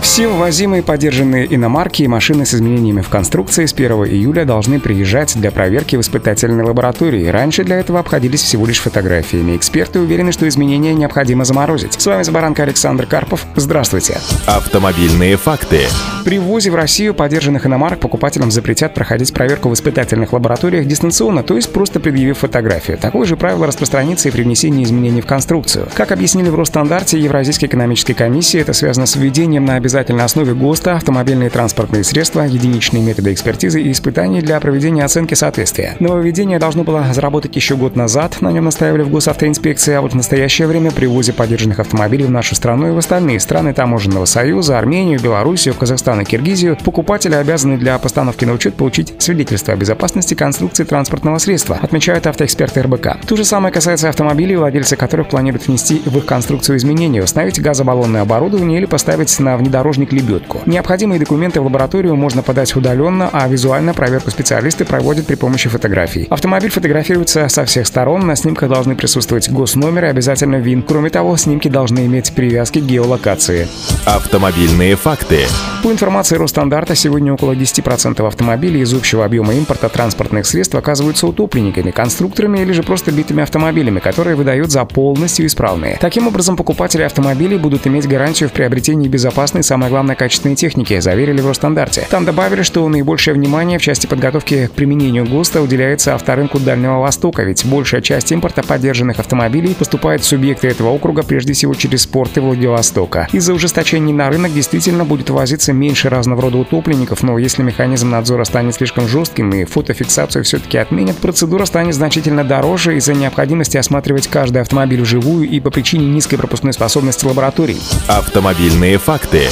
Все ввозимые поддержанные иномарки и машины с изменениями в конструкции с 1 июля должны приезжать для проверки в испытательной лаборатории. Раньше для этого обходились всего лишь фотографиями. Эксперты уверены, что изменения необходимо заморозить. С вами Забаранка Александр Карпов. Здравствуйте. Автомобильные факты. При ввозе в Россию поддержанных иномарок покупателям запретят проходить проверку в испытательных лабораториях дистанционно, то есть просто предъявив фотографию. Такое же правило распространится и при внесении изменений в конструкцию. Как объяснили в Росстандарте Евразийской экономической комиссии, это связано с введением на обязательной основе ГОСТа автомобильные транспортные средства, единичные методы экспертизы и испытаний для проведения оценки соответствия. Нововведение должно было заработать еще год назад, на нем настаивали в госавтоинспекции, а вот в настоящее время при ввозе поддержанных автомобилей в нашу страну и в остальные страны Таможенного союза, Армению, Белоруссию, Казахстан и Киргизию, покупатели обязаны для постановки на учет получить свидетельство о безопасности конструкции транспортного средства, отмечают автоэксперты РБК. То же самое касается автомобилей, владельцы которых планируют внести в их конструкцию изменения, установить газобаллонное оборудование или поставить на внедорожник внедорожник лебедку. Необходимые документы в лабораторию можно подать удаленно, а визуально проверку специалисты проводят при помощи фотографий. Автомобиль фотографируется со всех сторон, на снимках должны присутствовать госномер и обязательно ВИН. Кроме того, снимки должны иметь привязки к геолокации. Автомобильные факты. По информации Росстандарта, сегодня около 10% автомобилей из общего объема импорта транспортных средств оказываются утопленниками, конструкторами или же просто битыми автомобилями, которые выдают за полностью исправные. Таким образом, покупатели автомобилей будут иметь гарантию в приобретении безопасной самое главное, качественной техники, заверили в Росстандарте. Там добавили, что наибольшее внимание в части подготовки к применению ГОСТа уделяется авторынку Дальнего Востока, ведь большая часть импорта поддержанных автомобилей поступает в субъекты этого округа прежде всего через порты Владивостока. Из-за ужесточений на рынок действительно будет возиться меньше разного рода утопленников, но если механизм надзора станет слишком жестким и фотофиксацию все-таки отменят, процедура станет значительно дороже из-за необходимости осматривать каждый автомобиль вживую и по причине низкой пропускной способности лабораторий. Автомобильные факты.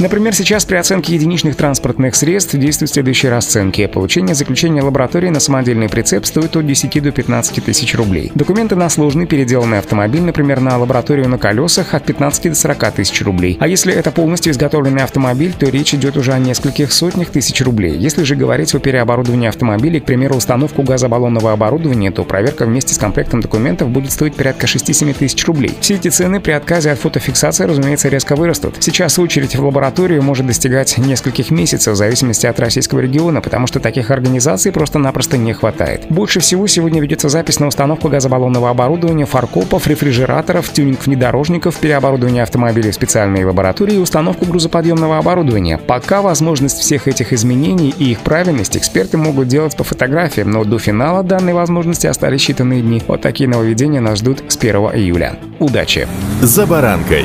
Например, сейчас при оценке единичных транспортных средств действуют следующие расценки. Получение заключения лаборатории на самодельный прицеп стоит от 10 до 15 тысяч рублей. Документы на сложный переделанный автомобиль, например, на лабораторию на колесах, от 15 до 40 тысяч рублей. А если это полностью изготовленный автомобиль, то речь идет уже о нескольких сотнях тысяч рублей. Если же говорить о переоборудовании автомобиля, к примеру, установку газобаллонного оборудования, то проверка вместе с комплектом документов будет стоить порядка 6-7 тысяч рублей. Все эти цены при отказе от фотофиксации, разумеется, резко вырастут. Сейчас очередь в лабораторию может достигать нескольких месяцев в зависимости от российского региона, потому что таких организаций просто-напросто не хватает. Больше всего сегодня ведется запись на установку газобаллонного оборудования, фаркопов, рефрижераторов, тюнинг внедорожников, переоборудование автомобилей в специальные лаборатории и установку грузоподъемного оборудования. Пока возможность всех этих изменений и их правильность эксперты могут делать по фотографиям, но до финала данной возможности остались считанные дни. Вот такие нововведения нас ждут с 1 июля. Удачи! «За баранкой».